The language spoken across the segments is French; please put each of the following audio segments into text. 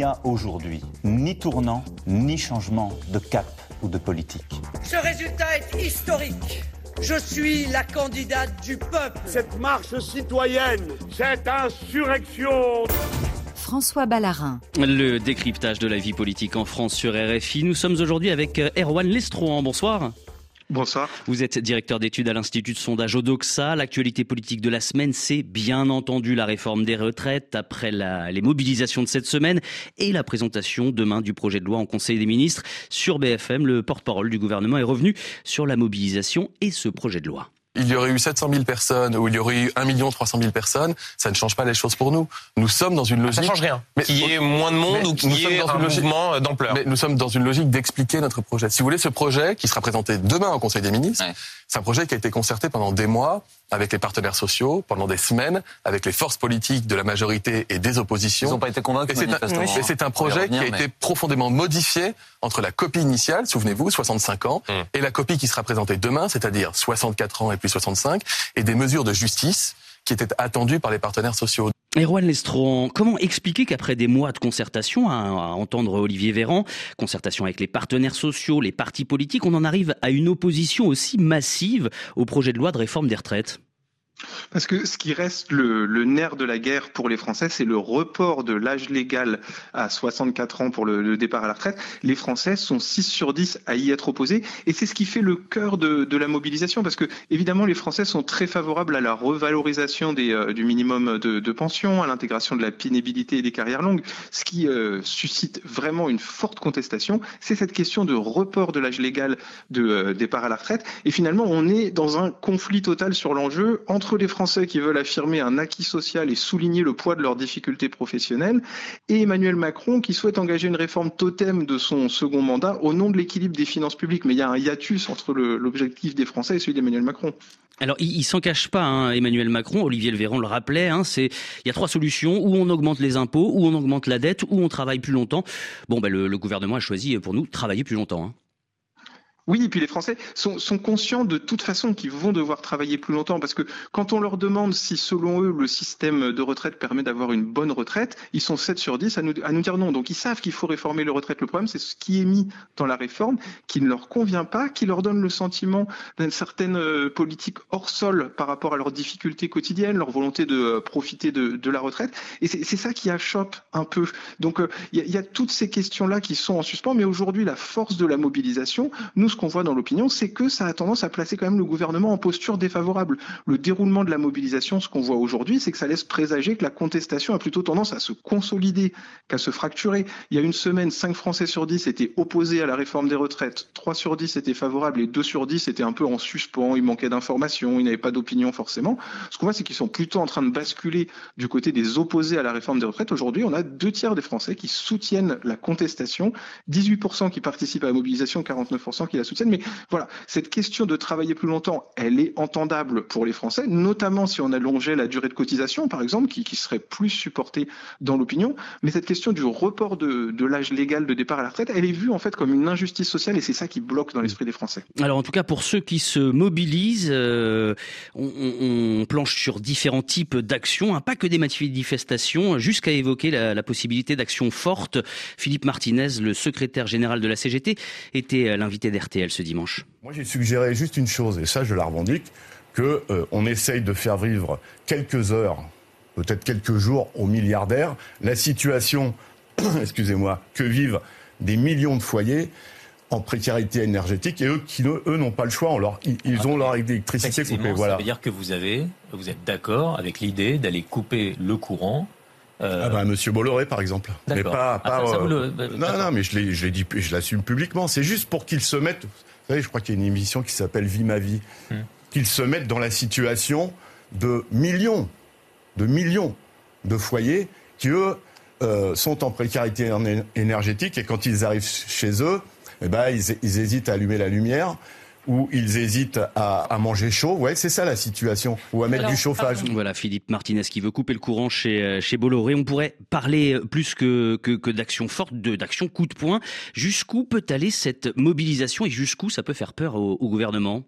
n'y a aujourd'hui ni tournant, ni changement de cap ou de politique. Ce résultat est historique. Je suis la candidate du peuple. Cette marche citoyenne, cette insurrection. François Ballarin. Le décryptage de la vie politique en France sur RFI. Nous sommes aujourd'hui avec euh, Erwan Lestrohan. Bonsoir. Bonsoir. Vous êtes directeur d'études à l'Institut de sondage Odoxa. L'actualité politique de la semaine, c'est bien entendu la réforme des retraites après les mobilisations de cette semaine et la présentation demain du projet de loi en Conseil des ministres. Sur BFM, le porte-parole du gouvernement est revenu sur la mobilisation et ce projet de loi il y aurait eu 700 000 personnes ou il y aurait eu 1 300 000 personnes, ça ne change pas les choses pour nous. Nous sommes dans une logique... Ça change rien. Mais, qu'il y ait moins de monde ou qu'il y ait un mouvement euh, d'ampleur. Mais nous sommes dans une logique d'expliquer notre projet. Si vous voulez, ce projet qui sera présenté demain au Conseil des ministres, c'est un projet qui a été concerté pendant des mois avec les partenaires sociaux, pendant des semaines, avec les forces politiques de la majorité et des oppositions. Ils n'ont pas été convaincus. Et c'est un, projet qui a été profondément modifié entre la copie initiale, souvenez-vous, 65 ans, hum. et la copie qui sera présentée demain, c'est-à-dire 64 ans et plus 65, et des mesures de justice qui étaient attendues par les partenaires sociaux. Erwan Lestron, comment expliquer qu'après des mois de concertation, à, entendre Olivier Véran, concertation avec les partenaires sociaux, les partis politiques, on en arrive à une opposition aussi massive au projet de loi de réforme des retraites? Parce que ce qui reste le, nerf de la guerre pour les Français, c'est le report de l'âge légal à 64 ans pour le, départ à la retraite. Les Français sont 6 sur 10 à y être opposés et c'est ce qui fait le cœur de, la mobilisation parce que évidemment les Français sont très favorables à la revalorisation euh, du minimum de, pension, à l'intégration de la pénibilité et des carrières longues. Ce qui euh, suscite vraiment une forte contestation, c'est cette question de report de l'âge légal de euh, départ à la retraite et finalement on est dans un conflit total sur l'enjeu entre les Français qui veulent affirmer un acquis social et souligner le poids de leurs difficultés professionnelles, et Emmanuel Macron qui souhaite engager une réforme totem de son second mandat au nom de l'équilibre des finances publiques. Mais il y a un hiatus entre l'objectif des Français et celui d'Emmanuel Macron. Alors, il, ne s'en cache pas, hein, Emmanuel Macron, Olivier Véran le rappelait, hein, c'est il y a trois solutions, où on augmente les impôts, où on augmente la dette, où on travaille plus longtemps. Bon, ben, le, gouvernement a choisi pour nous travailler plus longtemps. Hein. Oui, et puis les Français sont, conscients de toute façon qu'ils vont devoir travailler plus longtemps parce que quand on leur demande si selon eux le système de retraite permet d'avoir une bonne retraite, ils sont 7 sur 10 à nous, dire non. Donc ils savent qu'il faut réformer le retraite. Le problème, c'est ce qui est mis dans la réforme qui ne leur convient pas, qui leur donne le sentiment d'une certaine euh, politique hors sol par rapport à leurs difficultés quotidiennes, leur volonté de euh, profiter de, la retraite. Et c'est ça qui achoppe un peu. Donc euh, il y, a toutes ces questions-là qui sont en suspens, mais aujourd'hui, la force de la mobilisation, nous, ce qu'on voit dans l'opinion, c'est que ça a tendance à placer quand même le gouvernement en posture défavorable. Le déroulement de la mobilisation, ce qu'on voit aujourd'hui, c'est que ça laisse présager que la contestation a plutôt tendance à se consolider qu'à se fracturer. Il y a une semaine, 5 Français sur 10 étaient opposés à la réforme des retraites, 3 sur 10 étaient favorables et 2 sur 10 étaient un peu en suspens, il manquait d'informations, ils n'avaient pas d'opinion forcément. Ce qu'on voit, c'est qu'ils sont plutôt en train de basculer du côté des opposés à la réforme des retraites. Aujourd'hui, on a deux tiers des Français qui soutiennent la contestation, 18% qui participent à la mobilisation, 49% qui la soutiennent. Mais voilà, cette question de travailler plus longtemps, elle est entendable pour les Français, notamment si on allongeait la durée de cotisation, par exemple, qui, serait plus supportée dans l'opinion. Mais cette question du report de, l'âge légal de départ à la retraite, elle est vue en fait comme une injustice sociale et c'est ça qui bloque dans l'esprit des Français. Alors en tout cas, pour ceux qui se mobilisent, euh, on, planche sur différents types d'actions, hein, pas que des manifestations, jusqu'à évoquer la, la possibilité d'actions fortes. Philippe Martinez, le secrétaire général de la CGT, était l'invité d'RT ce dimanche Moi, j'ai suggéré juste une chose, et ça, je la revendique, qu'on euh, essaye de faire vivre quelques heures, peut-être quelques jours aux milliardaires, la situation, excusez-moi, que vivent des millions de foyers en précarité énergétique et eux qui eux n'ont pas le choix, ils, ont leur électricité coupée. Voilà. Ça veut dire que vous avez, vous êtes d'accord avec l'idée d'aller couper le courant euh, ah bah, Monsieur Bolloré, par exemple. Mais pas, ah, euh, non, non, mais je l'ai, je dit, je l'assume publiquement. C'est juste pour qu'ils se mettent. Vous savez, je crois qu'il y a une émission qui s'appelle Vie ma vie. Hmm. Qu'ils se mettent dans la situation de millions, de millions de foyers qui eux euh, sont en précarité énergétique et quand ils arrivent chez eux, eh ben ils, ils hésitent à allumer la lumière où ils hésitent à, manger chaud. Ouais, c'est ça la situation, ou à mettre du chauffage. Voilà, Philippe Martinez qui veut couper le courant chez, euh, chez Bolloré. On pourrait parler euh, plus que, que, que d'action forte, d'action coup de poing. Jusqu'où peut aller cette mobilisation et jusqu'où ça peut faire peur au gouvernement?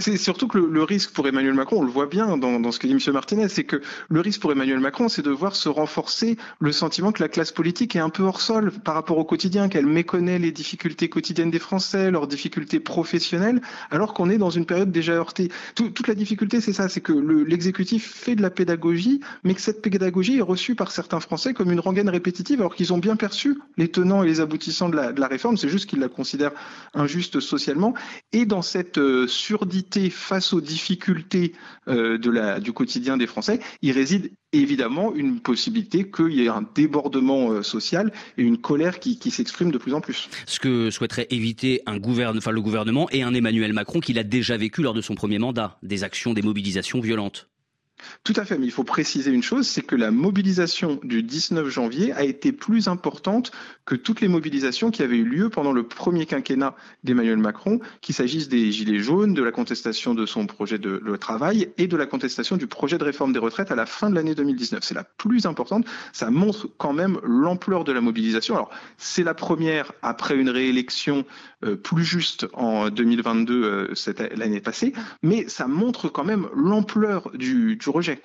C'est surtout que le, risque pour Emmanuel Macron, on le voit bien dans, ce que dit M. Martinez, c'est que le risque pour Emmanuel Macron, c'est de voir se renforcer le sentiment que la classe politique est un peu hors sol par rapport au quotidien, qu'elle méconnaît les difficultés quotidiennes des Français, leurs difficultés professionnelles, alors qu'on est dans une période déjà heurtée. toute la difficulté, c'est ça, c'est que l'exécutif fait de la pédagogie, mais que cette pédagogie est reçue par certains Français comme une rengaine répétitive, alors qu'ils ont bien perçu les tenants et les aboutissants de la, de la réforme. C'est juste qu'ils la considèrent injuste socialement. Et dans cette euh, surdité face aux difficultés euh, du quotidien des Français, il réside évidemment une possibilité qu'il y ait un débordement euh, social et une colère qui, s'exprime de plus en plus. Ce que souhaiterait éviter le gouvernement et un Emmanuel Macron qu'il a déjà vécu lors de son premier mandat, des actions, des mobilisations violentes. Tout à fait, mais il faut préciser une chose, c'est que la mobilisation du 19 janvier a été plus importante que toutes les mobilisations qui avaient eu lieu pendant le premier quinquennat d'Emmanuel Macron, qu'il s'agisse des Gilets jaunes, de la contestation de son projet de, travail et de la contestation du projet de réforme des retraites à la fin de l'année 2019. C'est la plus importante, ça montre quand même l'ampleur de la mobilisation. Alors, c'est la première après une réélection euh, plus juste en 2022, euh, l'année passée, mais ça montre quand même l'ampleur du, du rejet.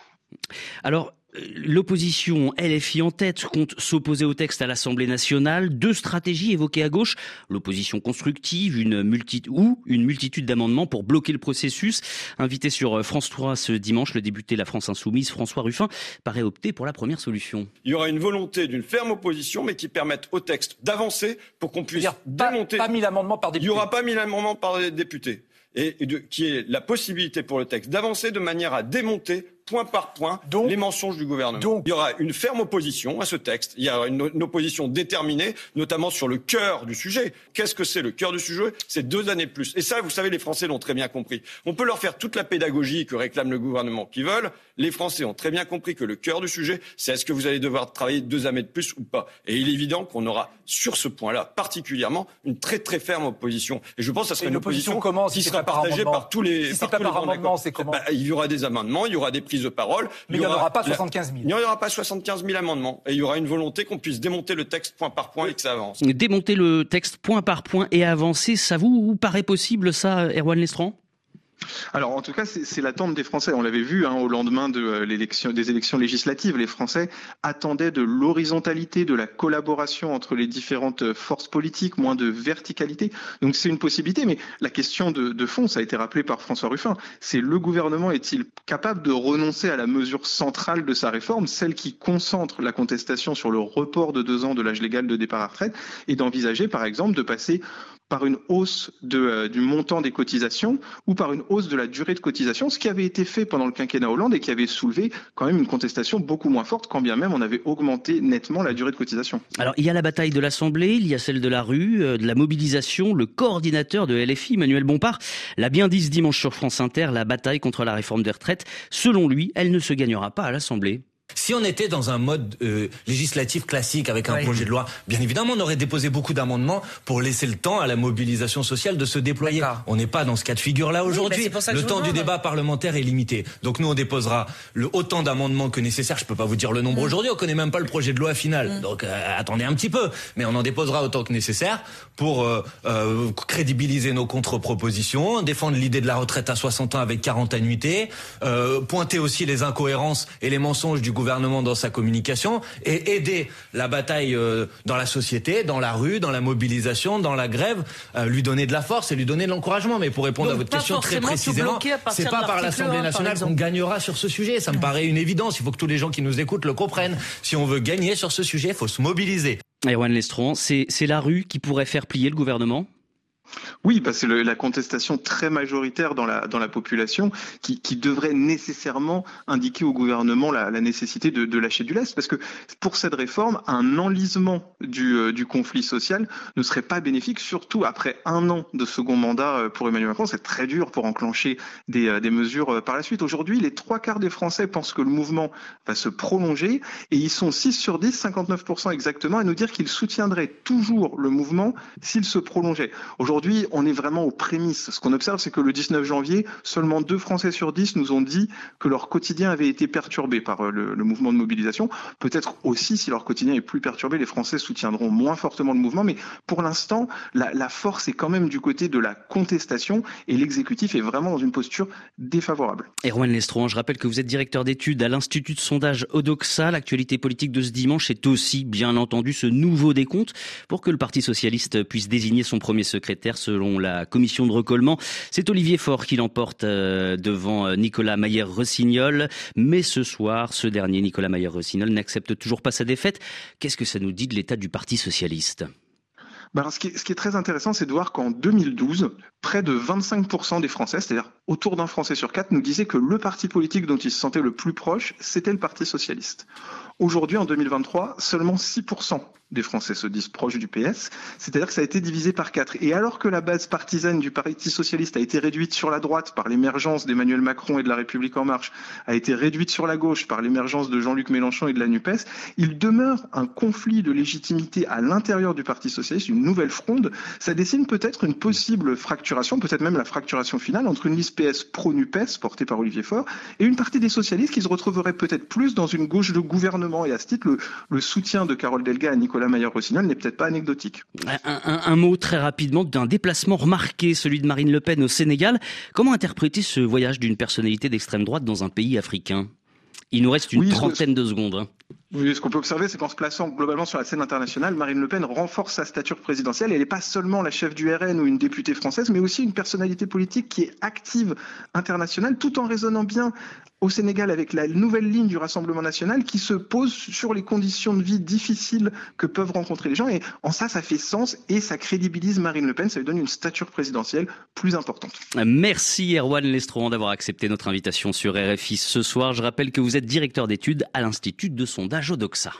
Alors, L'opposition LFI en tête compte s'opposer au texte à l'Assemblée nationale. Deux stratégies évoquées à gauche l'opposition constructive, une ou une multitude d'amendements pour bloquer le processus. Invité sur France 3 ce dimanche, le député La France Insoumise, François Ruffin, paraît opter pour la première solution. Il y aura une volonté d'une ferme opposition, mais qui permette au texte d'avancer pour qu'on puisse démonter. Pas, pas mis l'amendement par député. Il n'y aura pas mis l'amendement par député. Et, qui est la possibilité pour le texte d'avancer de manière à démonter point par point les mensonges du gouvernement. Il y aura une ferme opposition à ce texte. Il y aura une, opposition déterminée, notamment sur le cœur du sujet. Qu'est-ce que c'est le cœur du sujet? C'est deux années de plus. Et ça, vous savez, les Français l'ont très bien compris. On peut leur faire toute la pédagogie que réclame le gouvernement qu'ils veulent. Les Français ont très bien compris que le cœur du sujet, c'est est-ce que vous allez devoir travailler deux années de plus ou pas. Et il est évident qu'on aura sur ce point-là particulièrement une très très ferme opposition. Et je pense que ça serait une, opposition, comment, qui sera partagée par, tous les. Si c'est pas par amendement, c'est comment? Bah, Il y aura des amendements, il y aura des prises de parole. Mais il n'y aura, pas 75 000. Il n'y aura pas 75 000 amendements. Et il y aura une volonté qu'on puisse démonter le texte point par point et que ça avance. Démonter le texte point par point et avancer, ça vous paraît possible, ça, Erwan Lestran alors en tout cas, c'est l'attente des Français. On l'avait vu hein, au lendemain de euh, des élections législatives. Les Français attendaient de l'horizontalité, de la collaboration entre les différentes euh, forces politiques, moins de verticalité. Donc c'est une possibilité. Mais la question de, de, fond, ça a été rappelé par François Ruffin, c'est le gouvernement est-il capable de renoncer à la mesure centrale de sa réforme, celle qui concentre la contestation sur le report de deux ans de l'âge légal de départ à retraite, et d'envisager par exemple de passer par une hausse de, euh, du montant des cotisations ou par une hausse de la durée de cotisation, ce qui avait été fait pendant le quinquennat Hollande et qui avait soulevé quand même une contestation beaucoup moins forte, quand bien même on avait augmenté nettement la durée de cotisation. Alors il y a la bataille de l'Assemblée, il y a celle de la rue, euh, de la mobilisation. Le coordinateur de LFI, Manuel Bompard, l'a bien dit ce dimanche sur France Inter, la bataille contre la réforme des retraites, selon lui, elle ne se gagnera pas à l'Assemblée. Si on était dans un mode euh, législatif classique avec un projet de loi, bien évidemment, on aurait déposé beaucoup d'amendements pour laisser le temps à la mobilisation sociale de se déployer. On n'est pas dans ce cas de figure-là aujourd'hui. le temps du débat parlementaire est limité. Donc nous, on déposera le, autant d'amendements que nécessaire. Je peux pas vous dire le nombre mm. aujourd'hui. On connaît même pas le projet de loi final. Mm. Donc euh, attendez un petit peu. Mais on en déposera autant que nécessaire pour euh, crédibiliser nos contre-propositions, défendre l'idée de la retraite à 60 ans avec 40 annuités, pointer aussi les incohérences et les mensonges du gouvernement gouvernement dans sa communication et aider la bataille euh, dans la société, dans la rue, dans la mobilisation, dans la grève, euh, lui donner de la force et lui donner de l'encouragement. Mais pour répondre à votre question très précisément, c'est pas par l'Assemblée nationale qu'on gagnera sur ce sujet. Ça me paraît une évidence. Il faut que tous les gens qui nous écoutent le comprennent. Si on veut gagner sur ce sujet, il faut se mobiliser. Erwan Lestron, c'est la rue qui pourrait faire plier le gouvernement? Oui, parce que la contestation très majoritaire dans la, population qui, devrait nécessairement indiquer au gouvernement la, nécessité de, lâcher du lest. Parce que pour cette réforme, un enlisement du, euh, du conflit social ne serait pas bénéfique, surtout après un an de second mandat euh, pour Emmanuel Macron. C'est très dur pour enclencher des, euh, mesures par la suite. Aujourd'hui, les trois quarts des Français pensent que le mouvement va se prolonger et ils sont 6 sur 10, 59% exactement, à nous dire qu'ils soutiendraient toujours le mouvement s'il se prolongeait. Aujourd'hui, aujourd'hui, on est vraiment aux prémices. Ce qu'on observe, c'est que le 19 janvier, seulement deux Français sur dix nous ont dit que leur quotidien avait été perturbé par euh, le, mouvement de mobilisation. Peut-être aussi, si leur quotidien est plus perturbé, les Français soutiendront moins fortement le mouvement. Mais pour l'instant, la, la force est quand même du côté de la contestation et l'exécutif est vraiment dans une posture défavorable. Erwan Lestron, je rappelle que vous êtes directeur d'études à l'Institut de sondage Odoxa. L'actualité politique de ce dimanche est aussi, bien entendu, ce nouveau décompte pour que le Parti socialiste puisse désigner son premier secrétaire selon la commission de recollement. C'est Olivier Faure qui l'emporte euh, devant euh, Nicolas Mayer-Rossignol. Mais ce soir, ce dernier, Nicolas Mayer-Rossignol, n'accepte toujours pas sa défaite. Qu'est-ce que ça nous dit de l'état du Parti socialiste? Bah, ce, qui est, ce, qui est, très intéressant, c'est de voir qu'en 2012, près de 25% des Français, c'est-à-dire autour d'un Français sur quatre, nous disaient que le parti politique dont ils se sentaient le plus proche, c'était le Parti socialiste. Aujourd'hui, en 2023, seulement 6% des Français se disent proches du PS, c'est-à-dire que ça a été divisé par quatre. Et alors que la base partisane du Parti socialiste a été réduite sur la droite par l'émergence d'Emmanuel Macron et de la République en marche, a été réduite sur la gauche par l'émergence de Jean-Luc Mélenchon et de la NUPES, il demeure un conflit de légitimité à l'intérieur du Parti socialiste, une nouvelle fronde. Ça dessine peut-être une possible fracturation, peut-être même la fracturation finale entre une liste PS pro-NUPES portée par Olivier Faure et une partie des socialistes qui se retrouveraient peut-être plus dans une gauche de gouvernement. Et à ce titre, le, le soutien de Carole Delga à Nicolas la Mayer-Rossignol n'est peut-être pas anecdotique. Un, mot très rapidement d'un déplacement remarqué, celui de Marine Le Pen au Sénégal. Comment interpréter ce voyage d'une personnalité d'extrême droite dans un pays africain? Il nous reste une trentaine de secondes. Ce qu'on peut observer, c'est qu'en se plaçant globalement sur la scène internationale, Marine Le Pen renforce sa stature présidentielle. Elle n'est pas seulement la chef du RN ou une députée française, mais aussi une personnalité politique qui est active internationale, tout en raisonnant bien au Sénégal avec la nouvelle ligne du Rassemblement national qui se pose sur les conditions de vie difficiles que peuvent rencontrer les gens. Et en ça, ça fait sens et ça crédibilise Marine Le Pen. Ça lui donne une stature présidentielle plus importante. Merci Erwan Lestron d'avoir accepté notre invitation sur RFI ce soir. Je rappelle que vous êtes directeur d'études à l'Institut de sondage Odoxa.